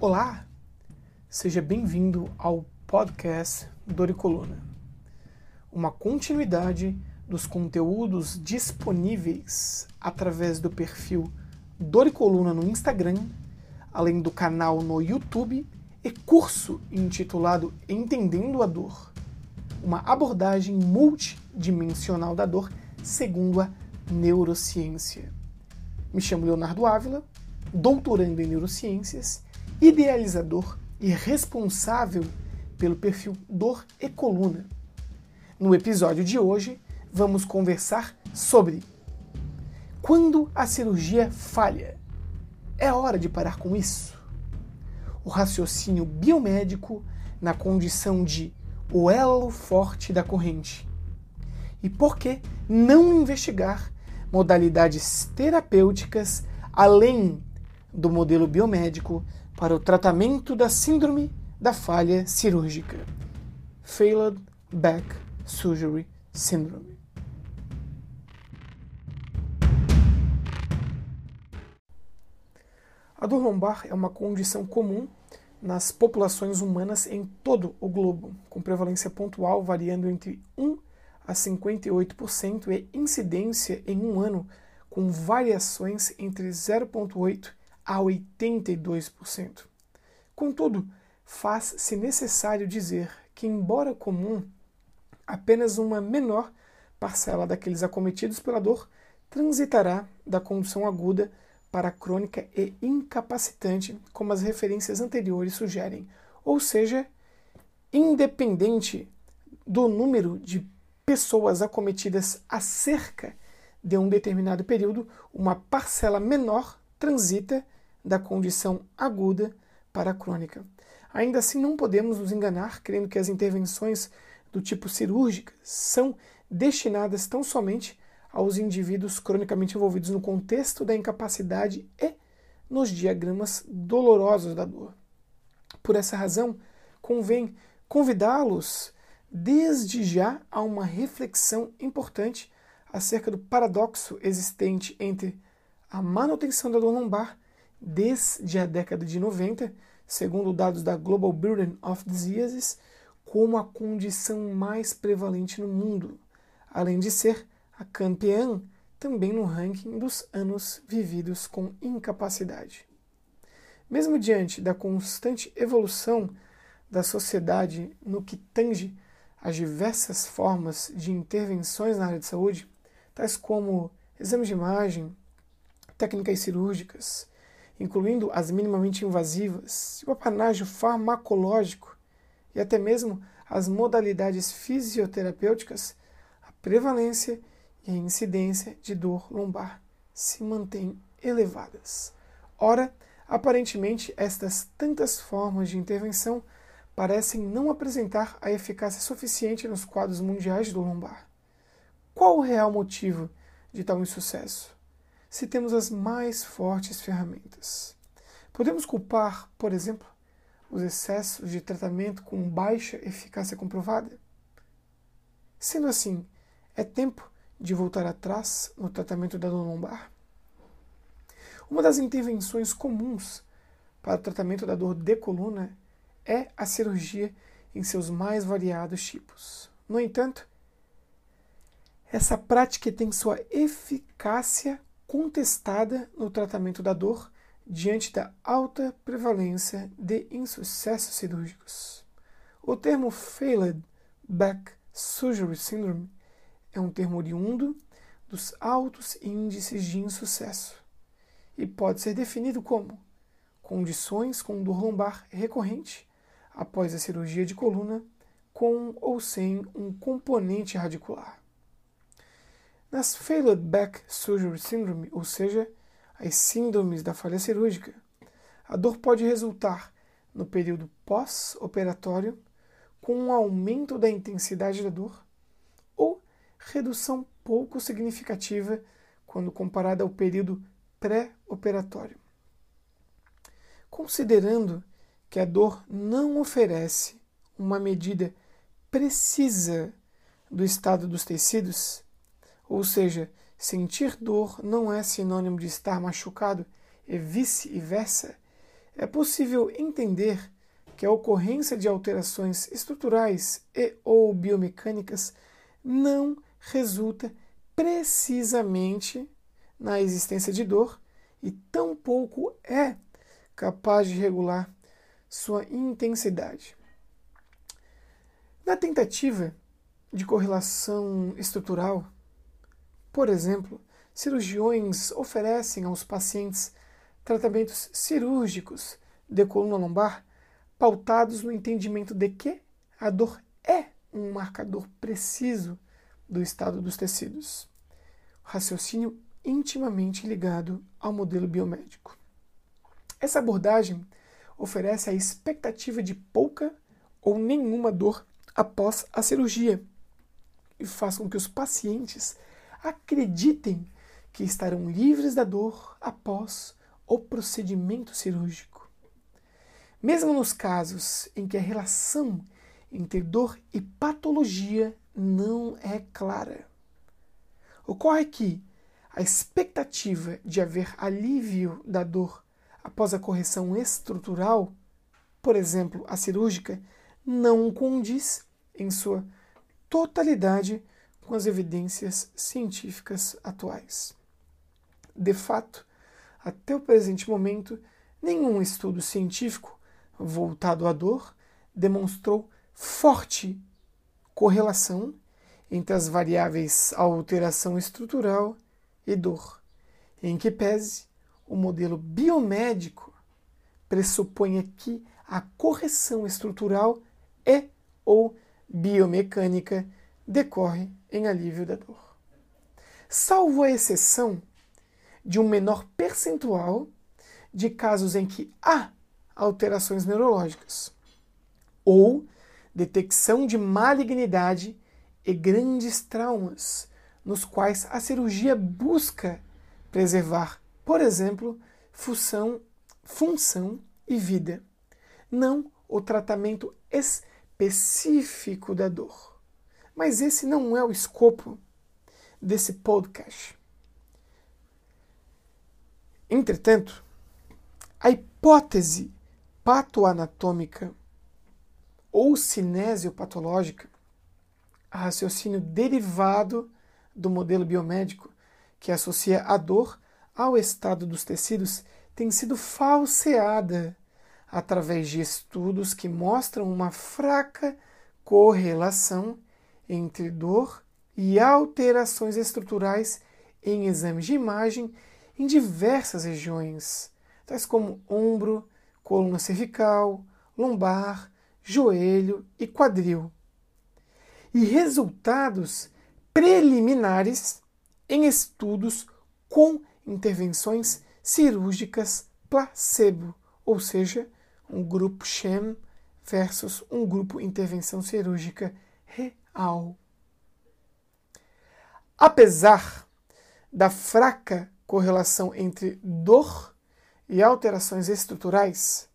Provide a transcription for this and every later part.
Olá, seja bem-vindo ao podcast Dor e Coluna, uma continuidade dos conteúdos disponíveis através do perfil Dor e Coluna no Instagram, além do canal no YouTube e curso intitulado Entendendo a Dor, uma abordagem multidimensional da dor segundo a neurociência. Me chamo Leonardo Ávila, doutorando em neurociências idealizador e responsável pelo perfil Dor e Coluna. No episódio de hoje, vamos conversar sobre quando a cirurgia falha. É hora de parar com isso? O raciocínio biomédico na condição de o elo forte da corrente. E por que não investigar modalidades terapêuticas além do modelo biomédico para o tratamento da síndrome da falha cirúrgica, Failed Back Surgery Syndrome. A dor lombar é uma condição comum nas populações humanas em todo o globo, com prevalência pontual variando entre 1 a 58% e incidência em um ano com variações entre 0,8 a 82%. Contudo, faz-se necessário dizer que, embora comum, apenas uma menor parcela daqueles acometidos pela dor transitará da condição aguda para a crônica e incapacitante, como as referências anteriores sugerem, ou seja, independente do número de pessoas acometidas acerca de um determinado período, uma parcela menor transita da condição aguda para a crônica. Ainda assim, não podemos nos enganar crendo que as intervenções do tipo cirúrgica são destinadas tão somente aos indivíduos cronicamente envolvidos no contexto da incapacidade e nos diagramas dolorosos da dor. Por essa razão, convém convidá-los desde já a uma reflexão importante acerca do paradoxo existente entre a manutenção da dor lombar desde a década de 90, segundo dados da Global Burden of Diseases, como a condição mais prevalente no mundo, além de ser a campeã também no ranking dos anos vividos com incapacidade. Mesmo diante da constante evolução da sociedade no que tange as diversas formas de intervenções na área de saúde, tais como exames de imagem, técnicas cirúrgicas, incluindo as minimamente invasivas, o apanágio farmacológico e até mesmo as modalidades fisioterapêuticas, a prevalência e a incidência de dor lombar se mantêm elevadas. Ora, aparentemente, estas tantas formas de intervenção parecem não apresentar a eficácia suficiente nos quadros mundiais dor lombar. Qual o real motivo de tal insucesso? Se temos as mais fortes ferramentas. Podemos culpar, por exemplo, os excessos de tratamento com baixa eficácia comprovada? Sendo assim, é tempo de voltar atrás no tratamento da dor lombar? Uma das intervenções comuns para o tratamento da dor de coluna é a cirurgia em seus mais variados tipos. No entanto, essa prática tem sua eficácia contestada no tratamento da dor diante da alta prevalência de insucessos cirúrgicos. O termo Failed Back Surgery Syndrome é um termo oriundo dos altos índices de insucesso e pode ser definido como condições com dor lombar recorrente após a cirurgia de coluna com ou sem um componente radicular. Nas Failed Back Surgery Syndrome, ou seja, as síndromes da falha cirúrgica, a dor pode resultar no período pós-operatório com um aumento da intensidade da dor ou redução pouco significativa quando comparada ao período pré-operatório. Considerando que a dor não oferece uma medida precisa do estado dos tecidos, ou seja, sentir dor não é sinônimo de estar machucado e vice-versa. é possível entender que a ocorrência de alterações estruturais e ou biomecânicas não resulta precisamente na existência de dor e tampouco é capaz de regular sua intensidade. Na tentativa de correlação estrutural, por exemplo, cirurgiões oferecem aos pacientes tratamentos cirúrgicos de coluna lombar pautados no entendimento de que a dor é um marcador preciso do estado dos tecidos. Raciocínio intimamente ligado ao modelo biomédico. Essa abordagem oferece a expectativa de pouca ou nenhuma dor após a cirurgia e faz com que os pacientes acreditem que estarão livres da dor após o procedimento cirúrgico. Mesmo nos casos em que a relação entre dor e patologia não é clara. Ocorre que a expectativa de haver alívio da dor após a correção estrutural, por exemplo, a cirúrgica, não condiz em sua totalidade com as evidências científicas atuais. De fato, até o presente momento, nenhum estudo científico voltado à dor demonstrou forte correlação entre as variáveis alteração estrutural e dor, em que pese o modelo biomédico pressupõe que a correção estrutural e ou biomecânica decorre em alívio da dor. Salvo a exceção de um menor percentual de casos em que há alterações neurológicas ou detecção de malignidade e grandes traumas, nos quais a cirurgia busca preservar, por exemplo, função, função e vida, não o tratamento específico da dor. Mas esse não é o escopo desse podcast. Entretanto, a hipótese patoanatômica ou cinesiopatológica, a raciocínio derivado do modelo biomédico que associa a dor ao estado dos tecidos, tem sido falseada através de estudos que mostram uma fraca correlação entre dor e alterações estruturais em exames de imagem em diversas regiões, tais como ombro, coluna cervical, lombar, joelho e quadril. E resultados preliminares em estudos com intervenções cirúrgicas placebo, ou seja, um grupo sham versus um grupo intervenção cirúrgica real. Apesar da fraca correlação entre dor e alterações estruturais,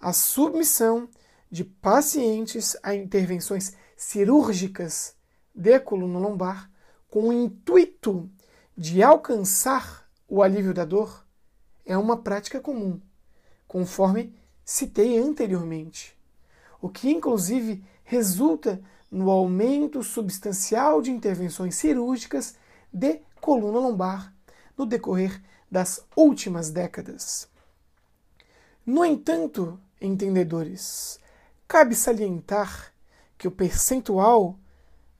a submissão de pacientes a intervenções cirúrgicas de coluna lombar com o intuito de alcançar o alívio da dor é uma prática comum, conforme citei anteriormente, o que inclusive resulta no aumento substancial de intervenções cirúrgicas de coluna lombar no decorrer das últimas décadas. No entanto, entendedores, cabe salientar que o percentual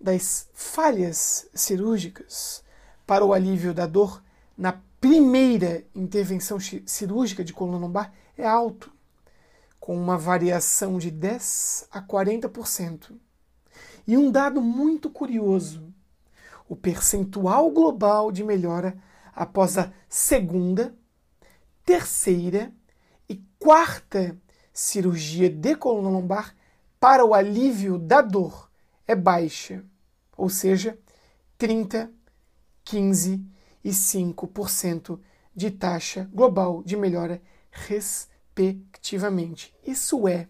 das falhas cirúrgicas para o alívio da dor na primeira intervenção cirúrgica de coluna lombar é alto, com uma variação de 10 a 40%. E um dado muito curioso: o percentual global de melhora após a segunda, terceira e quarta cirurgia de coluna lombar para o alívio da dor é baixa, ou seja, 30, 15 e 5% de taxa global de melhora, respectivamente. Isso é,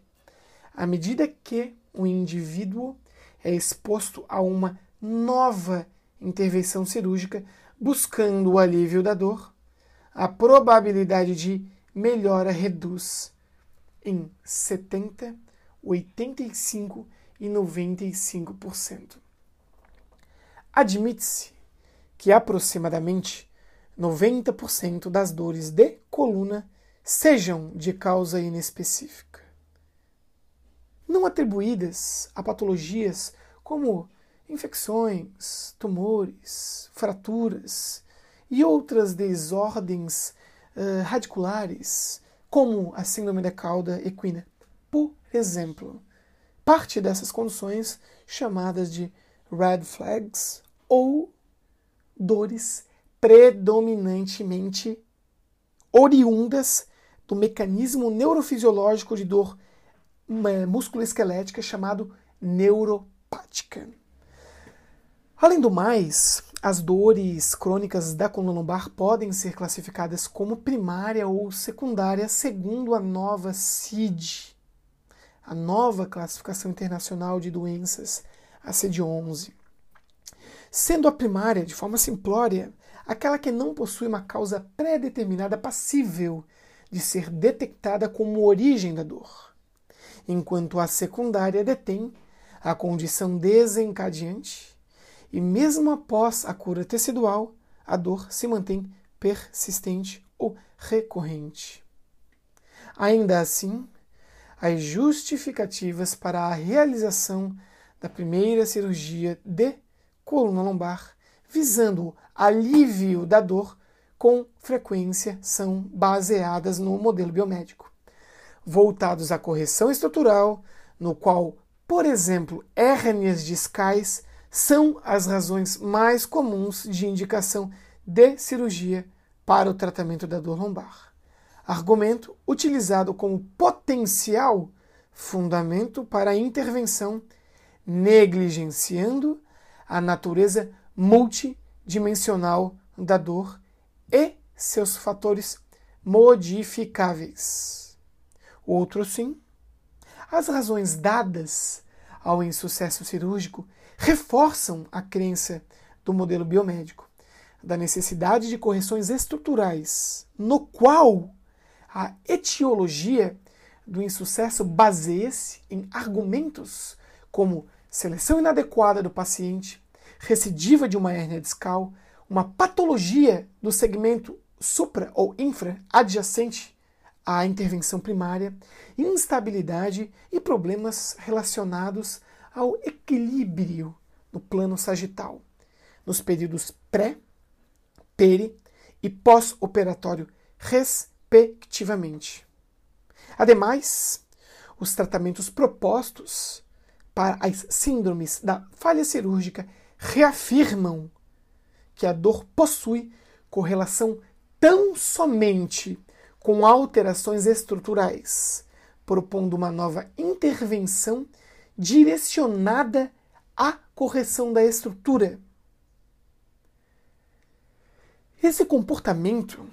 à medida que o indivíduo é exposto a uma nova intervenção cirúrgica buscando o alívio da dor, a probabilidade de melhora reduz em 70, 85 e 95%. Admite-se que aproximadamente 90% das dores de coluna sejam de causa inespecífica. Não atribuídas a patologias como infecções, tumores, fraturas e outras desordens uh, radiculares, como a síndrome da cauda equina. Por exemplo, parte dessas condições chamadas de red flags ou dores predominantemente oriundas do mecanismo neurofisiológico de dor musculoesquelética chamado neuropática. Além do mais, as dores crônicas da coluna lombar podem ser classificadas como primária ou secundária segundo a nova CID, a nova classificação internacional de doenças, a CID-11. Sendo a primária, de forma simplória, aquela que não possui uma causa pré-determinada passível de ser detectada como origem da dor, enquanto a secundária detém a condição desencadeante e mesmo após a cura tecidual, a dor se mantém persistente ou recorrente. Ainda assim, as justificativas para a realização da primeira cirurgia de coluna lombar, visando o alívio da dor, com frequência são baseadas no modelo biomédico, voltados à correção estrutural, no qual, por exemplo, hérnias discais são as razões mais comuns de indicação de cirurgia para o tratamento da dor lombar. Argumento utilizado como potencial fundamento para a intervenção, negligenciando a natureza multidimensional da dor e seus fatores modificáveis. Outro sim, as razões dadas ao insucesso cirúrgico reforçam a crença do modelo biomédico da necessidade de correções estruturais, no qual a etiologia do insucesso baseia-se em argumentos como seleção inadequada do paciente, recidiva de uma hérnia discal, uma patologia do segmento supra ou infra adjacente à intervenção primária, instabilidade e problemas relacionados ao equilíbrio no plano sagital, nos períodos pré, peri e pós-operatório, respectivamente. Ademais, os tratamentos propostos para as síndromes da falha cirúrgica reafirmam que a dor possui correlação tão somente com alterações estruturais, propondo uma nova intervenção direcionada à correção da estrutura. Esse comportamento,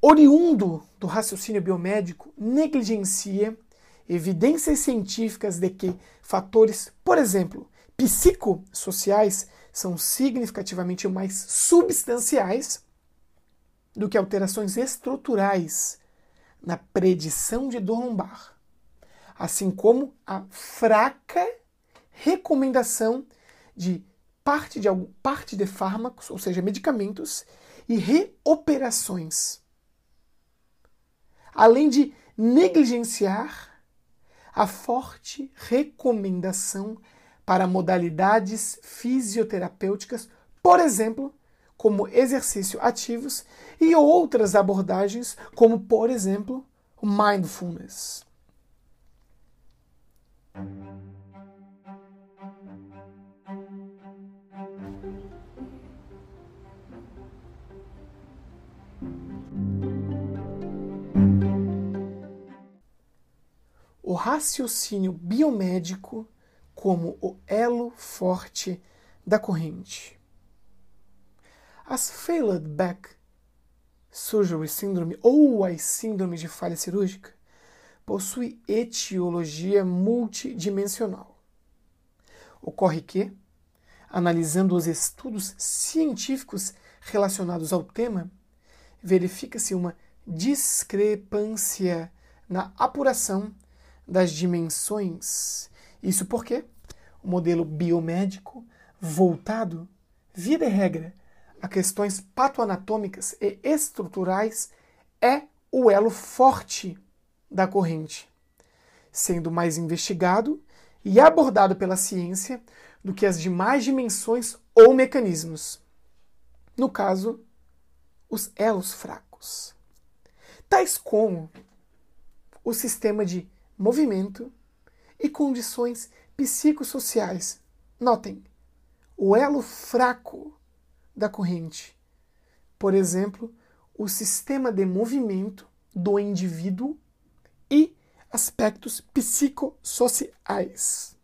oriundo do raciocínio biomédico, negligencia evidências científicas de que fatores, por exemplo, psicossociais, são significativamente mais substanciais do que alterações estruturais na predição de dor lombar assim como a fraca recomendação de parte de, parte de fármacos, ou seja, medicamentos, e reoperações. Além de negligenciar a forte recomendação para modalidades fisioterapêuticas, por exemplo, como exercício ativos e outras abordagens, como por exemplo, o mindfulness. O raciocínio biomédico como o elo forte da corrente. As failed back surgery syndrome ou as síndromes de falha cirúrgica possui etiologia multidimensional. Ocorre que, analisando os estudos científicos relacionados ao tema, verifica-se uma discrepância na apuração das dimensões. Isso porque o modelo biomédico voltado, via de regra, a questões patoanatômicas e estruturais é o elo forte da corrente, sendo mais investigado e abordado pela ciência do que as demais dimensões ou mecanismos. No caso, os elos fracos, tais como o sistema de movimento e condições psicossociais. Notem, o elo fraco da corrente, por exemplo, o sistema de movimento do indivíduo e aspectos psicossociais.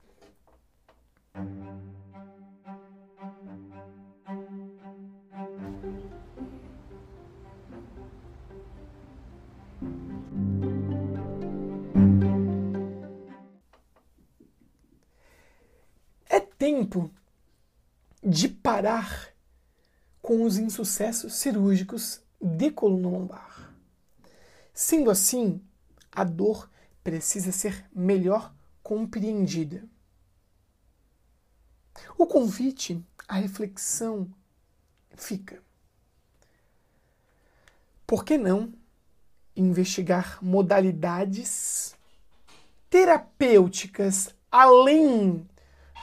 É tempo de parar com os insucessos cirúrgicos de coluna lombar. Sendo assim, a dor precisa ser melhor compreendida. O convite à reflexão fica. Por que não investigar modalidades terapêuticas além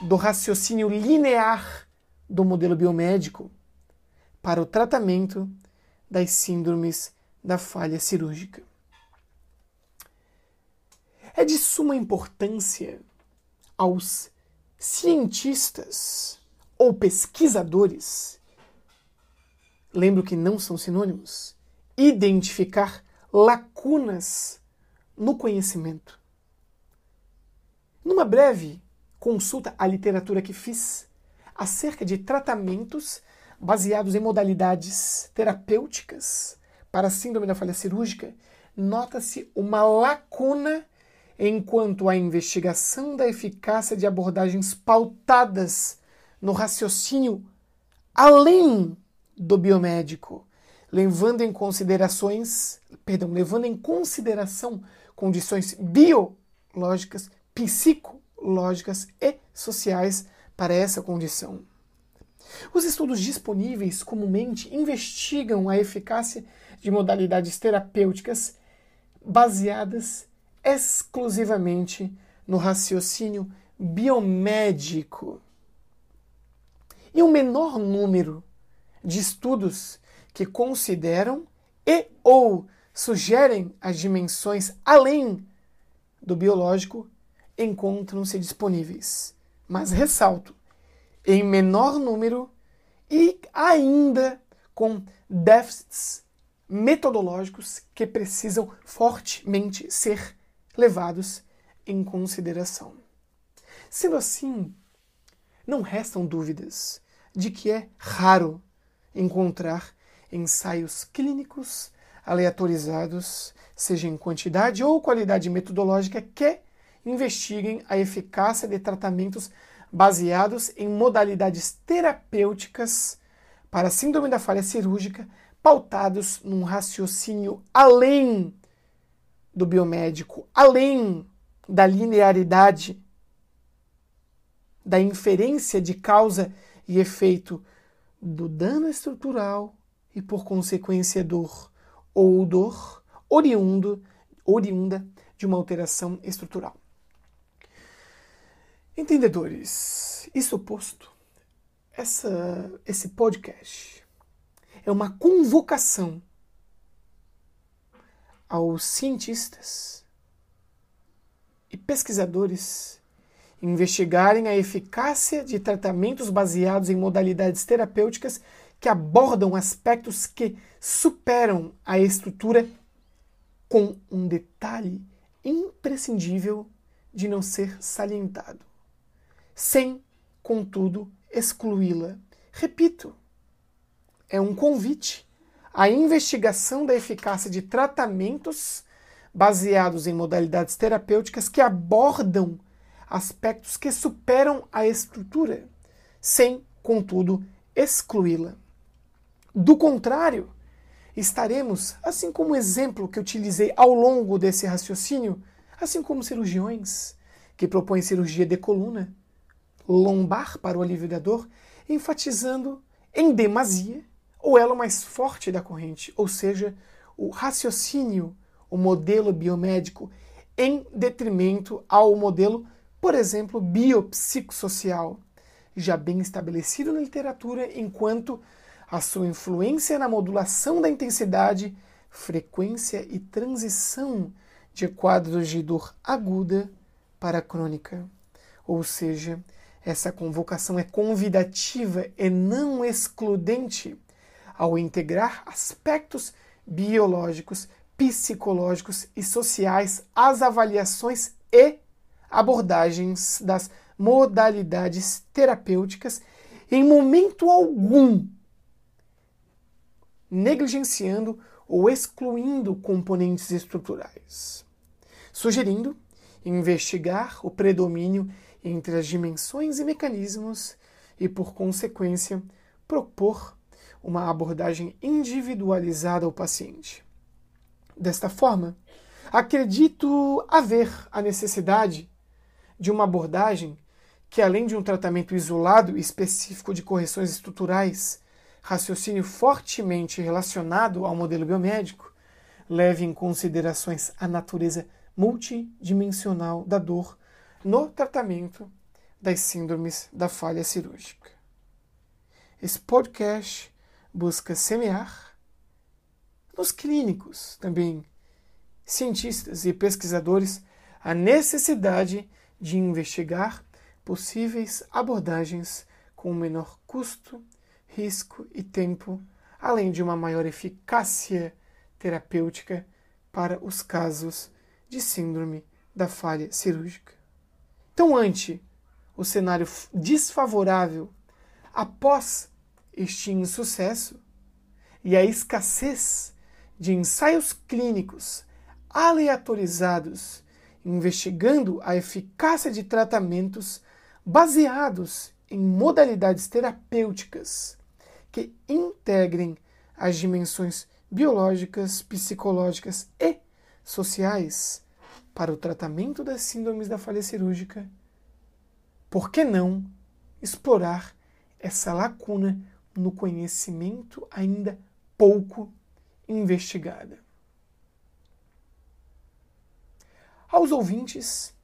do raciocínio linear do modelo biomédico para o tratamento das síndromes da falha cirúrgica? É de suma importância aos cientistas ou pesquisadores, lembro que não são sinônimos, identificar lacunas no conhecimento. Numa breve consulta à literatura que fiz acerca de tratamentos baseados em modalidades terapêuticas para a síndrome da falha cirúrgica, nota-se uma lacuna enquanto a investigação da eficácia de abordagens pautadas no raciocínio além do biomédico, levando em considerações, perdão, levando em consideração condições biológicas, psicológicas e sociais para essa condição. Os estudos disponíveis comumente investigam a eficácia de modalidades terapêuticas baseadas exclusivamente no raciocínio biomédico. E um menor número de estudos que consideram e ou sugerem as dimensões além do biológico encontram-se disponíveis. Mas ressalto, em menor número e ainda com déficits metodológicos que precisam fortemente ser levados em consideração. Sendo assim, não restam dúvidas de que é raro encontrar ensaios clínicos aleatorizados, seja em quantidade ou qualidade metodológica, que investiguem a eficácia de tratamentos baseados em modalidades terapêuticas para síndrome da falha cirúrgica, pautados num raciocínio além do biomédico, além da linearidade, da inferência de causa e efeito do dano estrutural e, por consequência, dor ou dor oriundo, oriunda de uma alteração estrutural. Entendedores, isso posto, essa, esse podcast é uma convocação aos cientistas e pesquisadores investigarem a eficácia de tratamentos baseados em modalidades terapêuticas que abordam aspectos que superam a estrutura com um detalhe imprescindível de não ser salientado, sem, contudo, excluí-la. Repito, é um convite a investigação da eficácia de tratamentos baseados em modalidades terapêuticas que abordam aspectos que superam a estrutura, sem, contudo, excluí-la. Do contrário, estaremos, assim como o exemplo que utilizei ao longo desse raciocínio, assim como cirurgiões que propõem cirurgia de coluna, lombar para o alívio da dor, enfatizando em demasia o elo mais forte da corrente, ou seja, o raciocínio, o modelo biomédico, em detrimento ao modelo, por exemplo, biopsicossocial, já bem estabelecido na literatura enquanto a sua influência na modulação da intensidade, frequência e transição de quadros de dor aguda para crônica. Ou seja, essa convocação é convidativa e não excludente ao integrar aspectos biológicos, psicológicos e sociais às avaliações e abordagens das modalidades terapêuticas em momento algum negligenciando ou excluindo componentes estruturais, sugerindo investigar o predomínio entre as dimensões e mecanismos e, por consequência, propor uma abordagem individualizada ao paciente. Desta forma, acredito haver a necessidade de uma abordagem que, além de um tratamento isolado e específico de correções estruturais, raciocínio fortemente relacionado ao modelo biomédico, leve em considerações a natureza multidimensional da dor no tratamento das síndromes da falha cirúrgica. Esse podcast busca semear nos clínicos, também cientistas e pesquisadores, a necessidade de investigar possíveis abordagens com menor custo risco e tempo, além de uma maior eficácia terapêutica para os casos de síndrome da falha cirúrgica. Então, ante o cenário desfavorável após este insucesso e a escassez de ensaios clínicos aleatorizados investigando a eficácia de tratamentos baseados em modalidades terapêuticas que integrem as dimensões biológicas, psicológicas e sociais para o tratamento das síndromes da falha cirúrgica, por que não explorar essa lacuna no conhecimento ainda pouco investigada? Aos ouvintes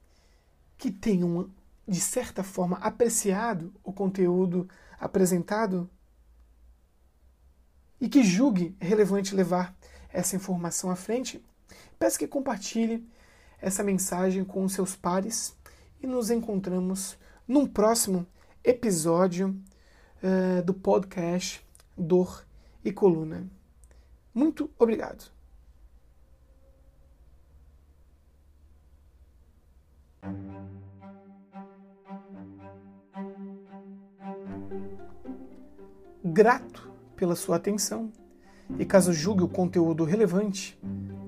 que tenham, de certa forma, apreciado o conteúdo apresentado e que julgue relevante levar essa informação à frente, peço que compartilhe essa mensagem com seus pares e nos encontramos num próximo episódio uh, do podcast Dor e Coluna. Muito obrigado. Grato pela sua atenção e, caso julgue o conteúdo relevante,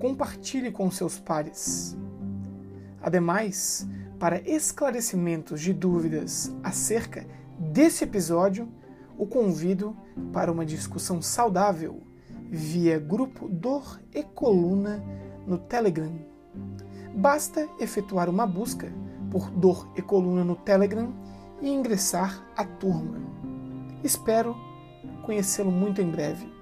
compartilhe com seus pares. Ademais, para esclarecimentos de dúvidas acerca desse episódio, o convido para uma discussão saudável via grupo Dor e Coluna no Telegram. Basta efetuar uma busca por Dor e Coluna no Telegram e ingressar à turma. Espero conhecê-lo muito em breve.